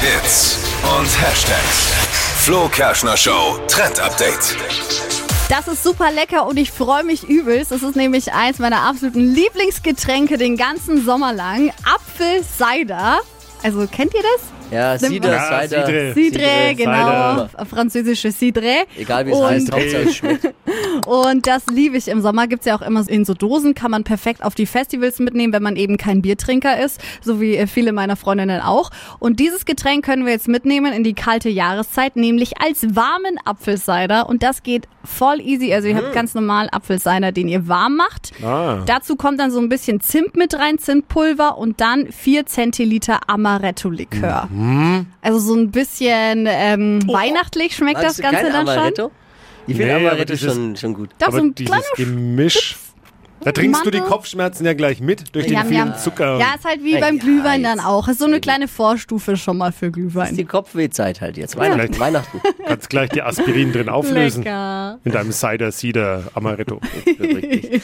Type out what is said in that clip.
Hits und Hashtags. Flo Kerschner Show Trend Update. Das ist super lecker und ich freue mich übelst. Das ist nämlich eins meiner absoluten Lieblingsgetränke den ganzen Sommer lang. Apfelcider. Also kennt ihr das? Ja, Cider, Ja, Cider. Cidre. Cidre, genau. Cider. Französische Cidre. Egal wie es Und- heißt, Hauptsache es schmeckt. Und das liebe ich im Sommer. Gibt's ja auch immer in so Dosen, kann man perfekt auf die Festivals mitnehmen, wenn man eben kein Biertrinker ist, so wie äh, viele meiner Freundinnen auch. Und dieses Getränk können wir jetzt mitnehmen in die kalte Jahreszeit, nämlich als warmen Apfelcider. Und das geht voll easy. Also ihr habt ganz normal Apfelcider, den ihr warm macht. Ah. Dazu kommt dann so ein bisschen Zimt mit rein, Zimtpulver und dann 4 Zentiliter Amaretto-Likör. Also so ein bisschen ähm, weihnachtlich schmeckt Magst das Ganze dann schon. Ich finde Nee, aber Amaretto dieses- schon, schon gut. Doch, Aber so ein dieses Gemisch. Da trinkst du die Mandel. Kopfschmerzen ja gleich mit durch den Ja, vielen ja. Zucker. Ja, ist halt wie beim ja, Glühwein dann auch. Ist so eine kleine Vorstufe schon mal für Das ist die Glühwein. Kopfwehzeit halt jetzt. Weihnachten. Weihnachten. Kannst gleich die Aspirin drin auflösen. Lecker. In deinem Cider, Cider, Amaretto. Richtig.